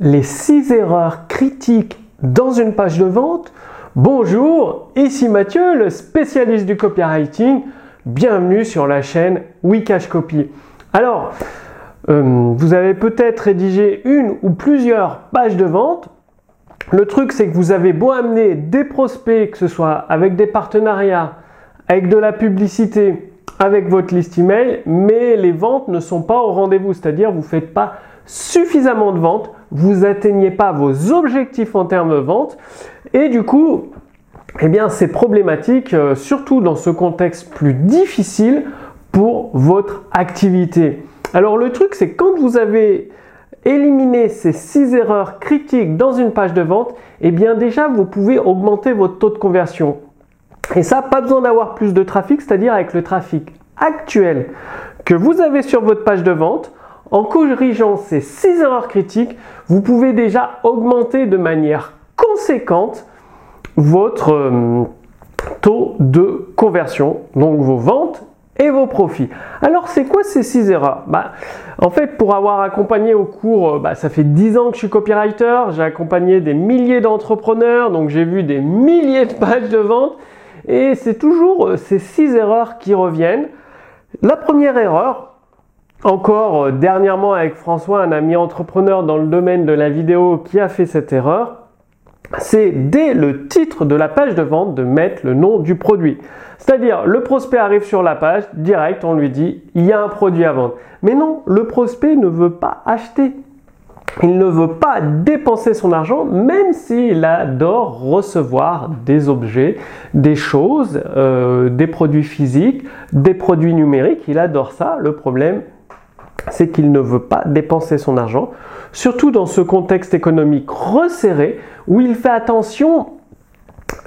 les 6 erreurs critiques dans une page de vente. Bonjour, ici Mathieu, le spécialiste du copywriting. Bienvenue sur la chaîne Wikash Copy. Alors, euh, vous avez peut-être rédigé une ou plusieurs pages de vente. Le truc, c'est que vous avez beau amener des prospects, que ce soit avec des partenariats, avec de la publicité, avec votre liste email, mais les ventes ne sont pas au rendez-vous, c'est-à-dire vous ne faites pas suffisamment de ventes, vous atteignez pas vos objectifs en termes de vente, et du coup, eh bien, c'est problématique, euh, surtout dans ce contexte plus difficile pour votre activité. Alors le truc, c'est quand vous avez éliminé ces six erreurs critiques dans une page de vente, eh bien déjà, vous pouvez augmenter votre taux de conversion. Et ça, pas besoin d'avoir plus de trafic, c'est-à-dire avec le trafic actuel que vous avez sur votre page de vente, en corrigeant ces 6 erreurs critiques, vous pouvez déjà augmenter de manière conséquente votre euh, taux de conversion, donc vos ventes et vos profits. Alors c'est quoi ces 6 erreurs? Bah, En fait, pour avoir accompagné au cours, euh, bah, ça fait 10 ans que je suis copywriter, j'ai accompagné des milliers d'entrepreneurs, donc j'ai vu des milliers de pages de vente, et c'est toujours euh, ces 6 erreurs qui reviennent. La première erreur, encore euh, dernièrement avec François, un ami entrepreneur dans le domaine de la vidéo qui a fait cette erreur, c'est dès le titre de la page de vente de mettre le nom du produit. C'est-à-dire, le prospect arrive sur la page, direct, on lui dit, il y a un produit à vendre. Mais non, le prospect ne veut pas acheter. Il ne veut pas dépenser son argent, même s'il adore recevoir des objets, des choses, euh, des produits physiques, des produits numériques. Il adore ça. Le problème, c'est qu'il ne veut pas dépenser son argent, surtout dans ce contexte économique resserré où il fait attention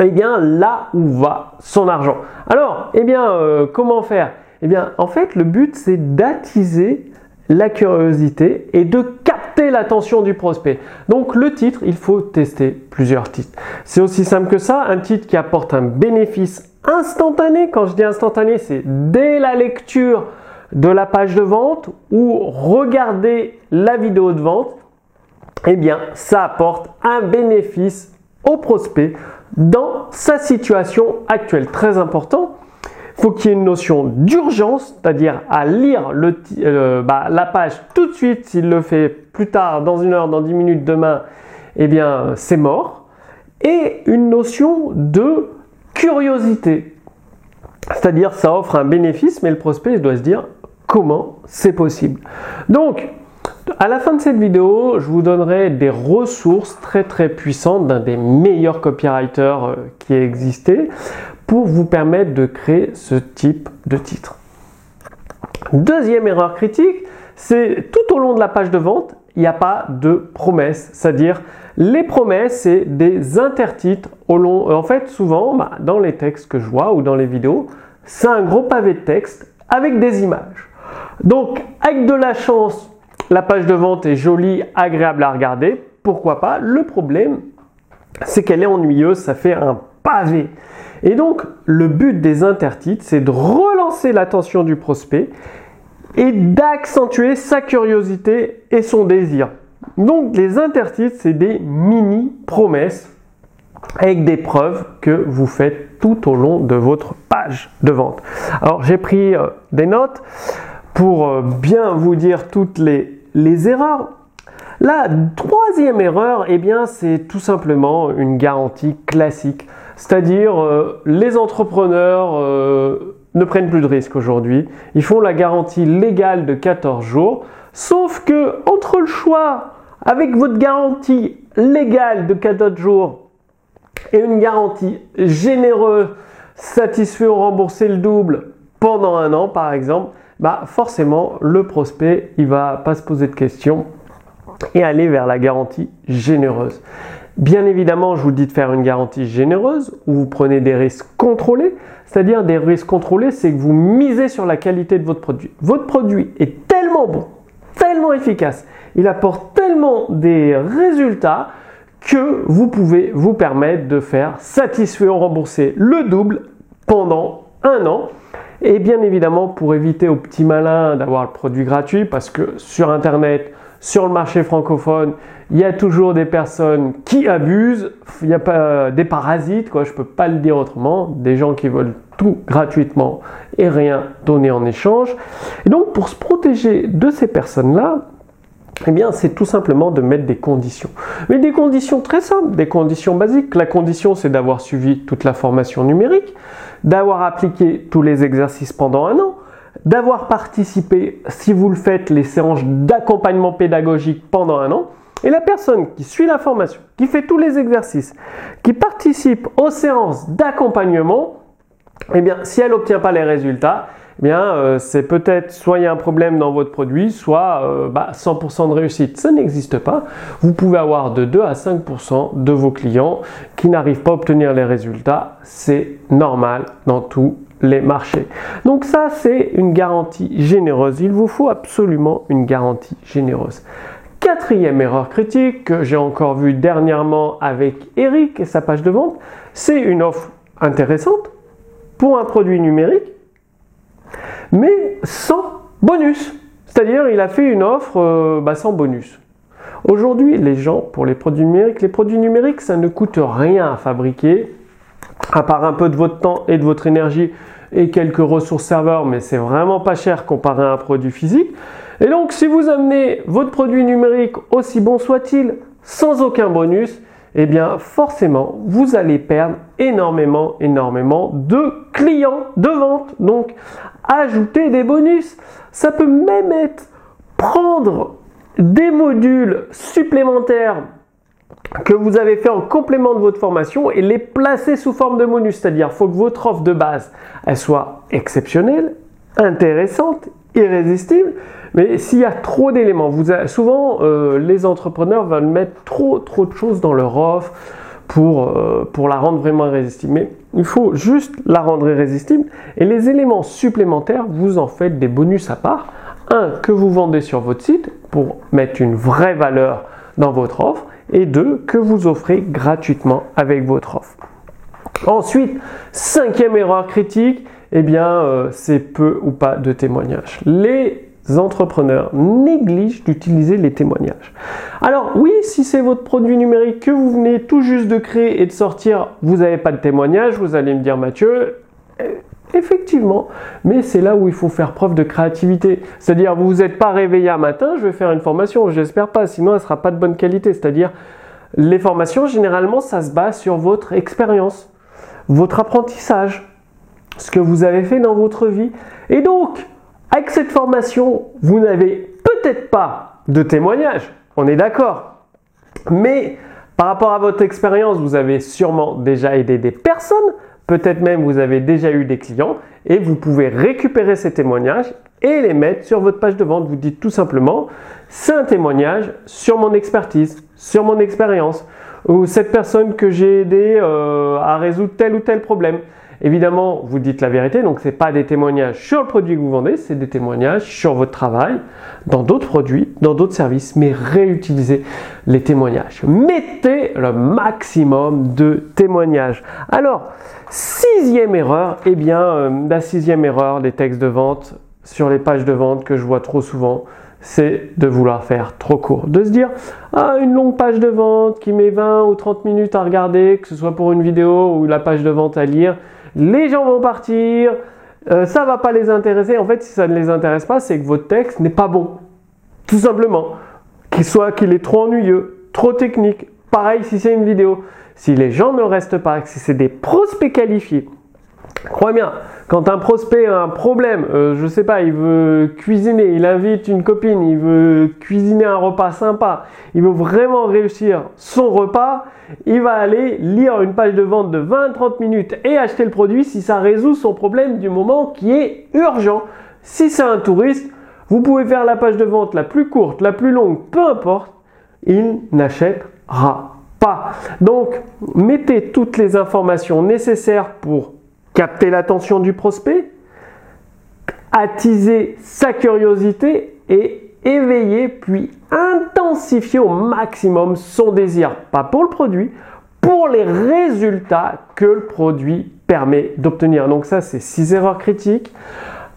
eh bien, là où va son argent. Alors, eh bien, euh, comment faire? Eh bien, en fait, le but, c'est d'attiser la curiosité et de capter l'attention du prospect. Donc, le titre, il faut tester plusieurs titres. C'est aussi simple que ça, un titre qui apporte un bénéfice instantané. Quand je dis instantané, c'est dès la lecture de la page de vente ou regarder la vidéo de vente, eh bien, ça apporte un bénéfice au prospect dans sa situation actuelle. Très important. Il faut qu'il y ait une notion d'urgence, c'est-à-dire à lire le, euh, bah, la page tout de suite. S'il le fait plus tard, dans une heure, dans dix minutes, demain, eh bien, c'est mort. Et une notion de curiosité. C'est-à-dire, ça offre un bénéfice, mais le prospect doit se dire comment c'est possible. Donc, à la fin de cette vidéo, je vous donnerai des ressources très très puissantes d'un des meilleurs copywriters euh, qui ait existé pour vous permettre de créer ce type de titre. Deuxième erreur critique, c'est tout au long de la page de vente, il n'y a pas de promesses. C'est-à-dire, les promesses, c'est des intertitres au long. En fait, souvent, bah, dans les textes que je vois ou dans les vidéos, c'est un gros pavé de texte avec des images. Donc, avec de la chance, la page de vente est jolie, agréable à regarder. Pourquoi pas? Le problème, c'est qu'elle est ennuyeuse, ça fait un pavé. Et donc, le but des intertitres, c'est de relancer l'attention du prospect et d'accentuer sa curiosité et son désir. Donc, les intertitres, c'est des mini promesses avec des preuves que vous faites tout au long de votre page de vente. Alors, j'ai pris euh, des notes pour euh, bien vous dire toutes les, erreurs. La troisième erreur, eh bien, c'est tout simplement une garantie classique. C'est-à-dire, euh, les entrepreneurs euh, ne prennent plus de risques aujourd'hui. Ils font la garantie légale de 14 jours. Sauf que, entre le choix avec votre garantie légale de 14 jours et une garantie généreuse, satisfait ou remboursé le double pendant un an, par exemple, bah forcément le prospect il va pas se poser de questions et aller vers la garantie généreuse. Bien évidemment, je vous dis de faire une garantie généreuse où vous prenez des risques contrôlés, c'est-à-dire des risques contrôlés, c'est que vous misez sur la qualité de votre produit. Votre produit est tellement bon, tellement efficace, il apporte tellement des résultats que vous pouvez vous permettre de faire satisfaire ou rembourser le double pendant un an et bien évidemment, pour éviter aux petits malins d'avoir le produit gratuit, parce que sur Internet, sur le marché francophone, il y a toujours des personnes qui abusent, il n'y a pas des parasites, je peux pas le dire autrement, des gens qui veulent tout gratuitement et rien donner en échange. Et donc pour se protéger de ces personnes-là, eh bien, c'est tout simplement de mettre des conditions. Mais des conditions très simples, des conditions basiques. La condition, c'est d'avoir suivi toute la formation numérique, d'avoir appliqué tous les exercices pendant un an, d'avoir participé, si vous le faites, les séances d'accompagnement pédagogique pendant un an. Et la personne qui suit la formation, qui fait tous les exercices, qui participe aux séances d'accompagnement, eh bien, si elle n'obtient pas les résultats, bien, euh, c'est peut-être soit il y a un problème dans votre produit, soit 100% euh, bah, de réussite. Ça n'existe pas. Vous pouvez avoir de 2 à 5% de vos clients qui n'arrivent pas à obtenir les résultats. C'est normal dans tous les marchés. Donc ça, c'est une garantie généreuse. Il vous faut absolument une garantie généreuse. Quatrième erreur critique que j'ai encore vue dernièrement avec Eric et sa page de vente, c'est une offre intéressante pour un produit numérique mais sans bonus. C'est-à-dire, il a fait une offre euh, bah, sans bonus. Aujourd'hui, les gens, pour les produits numériques, les produits numériques, ça ne coûte rien à fabriquer, à part un peu de votre temps et de votre énergie et quelques ressources serveurs, mais c'est vraiment pas cher comparé à un produit physique. Et donc, si vous amenez votre produit numérique, aussi bon soit-il, sans aucun bonus, eh bien forcément, vous allez perdre énormément, énormément de clients de vente. Donc, ajouter des bonus, ça peut même être prendre des modules supplémentaires que vous avez fait en complément de votre formation et les placer sous forme de bonus. C'est-à-dire, il faut que votre offre de base, elle soit exceptionnelle, intéressante, irrésistible, mais s'il y a trop d'éléments, souvent euh, les entrepreneurs veulent mettre trop de choses dans leur offre pour, euh, la rendre vraiment irrésistible. Il faut juste la rendre irrésistible et les éléments supplémentaires, vous en faites des bonus à part. Un, que vous vendez sur votre site pour mettre une vraie valeur dans votre offre et deux, que vous offrez gratuitement avec votre offre. Ensuite, cinquième erreur critique, eh bien, euh, c'est peu ou pas de témoignages. Les entrepreneurs négligent d'utiliser les témoignages. Alors oui, si c'est votre produit numérique que vous venez tout juste de créer et de sortir, vous n'avez pas de témoignage, vous allez me dire Mathieu, euh, effectivement, mais c'est là où il faut faire preuve de créativité. C'est-à-dire, vous n'êtes pas réveillé un matin, je vais faire une formation, j'espère pas, sinon elle sera pas de bonne qualité. C'est-à-dire, les formations, généralement, ça se base sur votre expérience, votre apprentissage, ce que vous avez fait dans votre vie. Et donc, avec cette formation, vous n'avez peut-être pas de témoignage, on est d'accord. Mais par rapport à votre expérience, vous avez sûrement déjà aidé des personnes, peut-être même vous avez déjà eu des clients, et vous pouvez récupérer ces témoignages et les mettre sur votre page de vente. Vous dites tout simplement, c'est un témoignage sur mon expertise, sur mon expérience, ou cette personne que j'ai aidé euh, à résoudre tel ou tel problème. Évidemment, vous dites la vérité, donc ce n'est pas des témoignages sur le produit que vous vendez, c'est des témoignages sur votre travail, dans d'autres produits, dans d'autres services, mais réutilisez les témoignages. Mettez le maximum de témoignages. Alors, sixième erreur, eh bien, euh, la sixième erreur des textes de vente sur les pages de vente que je vois trop souvent, c'est de vouloir faire trop court. De se dire, ah, une longue page de vente qui met 20 ou 30 minutes à regarder, que ce soit pour une vidéo ou la page de vente à lire, les gens vont partir, euh, ça va pas les intéresser. En fait, si ça ne les intéresse pas, c'est que votre texte n'est pas bon. Tout simplement. Qu'il soit qu'il est trop ennuyeux, trop technique. Pareil si c'est une vidéo. Si les gens ne restent pas, si c'est des prospects qualifiés, Crois bien, quand un prospect a un problème, euh, je sais pas, il veut cuisiner, il invite une copine, il veut cuisiner un repas sympa, il veut vraiment réussir son repas, il va aller lire une page de vente de 20-30 minutes et acheter le produit si ça résout son problème du moment qui est urgent. Si c'est un touriste, vous pouvez faire la page de vente la plus courte, la plus longue, peu importe, il n'achètera pas. Donc, mettez toutes les informations nécessaires pour capter l'attention du prospect, attiser sa curiosité et éveiller puis intensifier au maximum son désir, pas pour le produit, pour les résultats que le produit permet d'obtenir. Donc ça, c'est six erreurs critiques.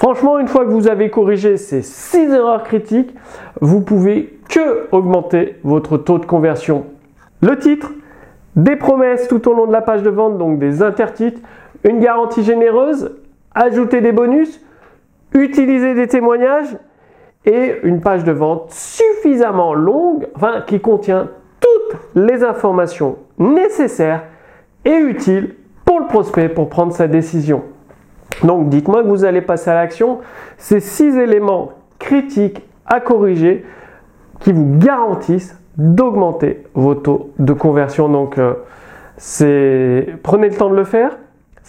Franchement, une fois que vous avez corrigé ces 6 erreurs critiques, vous pouvez que augmenter votre taux de conversion. Le titre, des promesses tout au long de la page de vente, donc des intertitres, une garantie généreuse, ajouter des bonus, utiliser des témoignages et une page de vente suffisamment longue, enfin qui contient toutes les informations nécessaires et utiles pour le prospect pour prendre sa décision. Donc dites-moi que vous allez passer à l'action. Ces six éléments critiques à corriger qui vous garantissent d'augmenter vos taux de conversion. Donc euh, prenez le temps de le faire.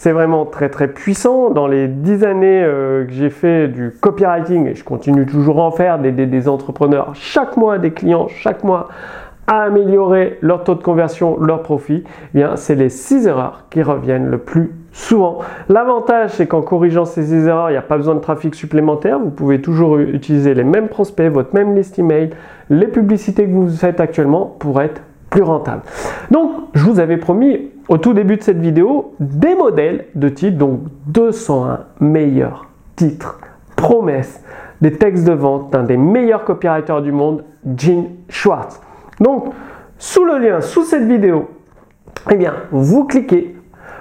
C'est vraiment très très puissant. Dans les dix années euh, que j'ai fait du copywriting, et je continue toujours à en faire, d'aider des entrepreneurs chaque mois, des clients chaque mois à améliorer leur taux de conversion, leur profit, eh bien c'est les six erreurs qui reviennent le plus souvent. L'avantage, c'est qu'en corrigeant ces erreurs, il n'y a pas besoin de trafic supplémentaire. Vous pouvez toujours utiliser les mêmes prospects, votre même liste email, les publicités que vous faites actuellement pour être plus rentable. Donc, je vous avais promis au tout début de cette vidéo des modèles de titres, donc 201 meilleurs titres, promesses, des textes de vente d'un des meilleurs copywriters du monde, Gene Schwartz. Donc, sous le lien, sous cette vidéo, eh bien, vous cliquez,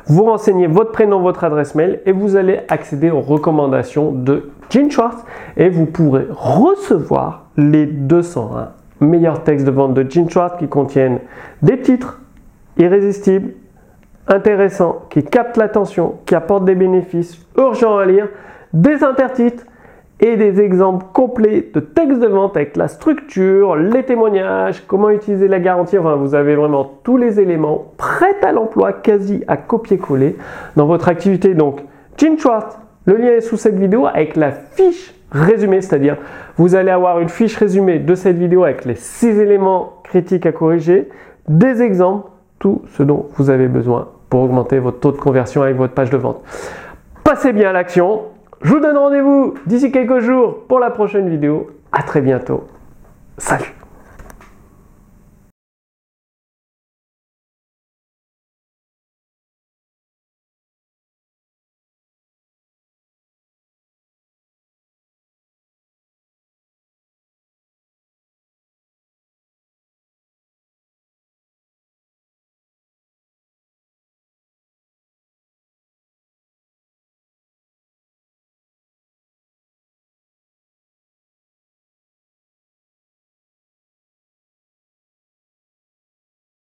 vous renseignez votre prénom, votre adresse mail et vous allez accéder aux recommandations de Gene Schwartz et vous pourrez recevoir les 201 meilleurs textes de vente de Gene Schwartz qui contiennent des titres irrésistibles, intéressants, qui captent l'attention, qui apportent des bénéfices urgents à lire, des intertitres et des exemples complets de textes de vente avec la structure, les témoignages, comment utiliser la garantie. Enfin, vous avez vraiment tous les éléments prêts à l'emploi, quasi à copier-coller dans votre activité. Donc, Gene le lien est sous cette vidéo avec la fiche résumée, c'est-à-dire vous allez avoir une fiche résumée de cette vidéo avec les six éléments critiques à corriger, des exemples, tout ce dont vous avez besoin pour augmenter votre taux de conversion avec votre page de vente. Passez bien à l'action. Je vous donne rendez-vous d'ici quelques jours pour la prochaine vidéo. À très bientôt. Salut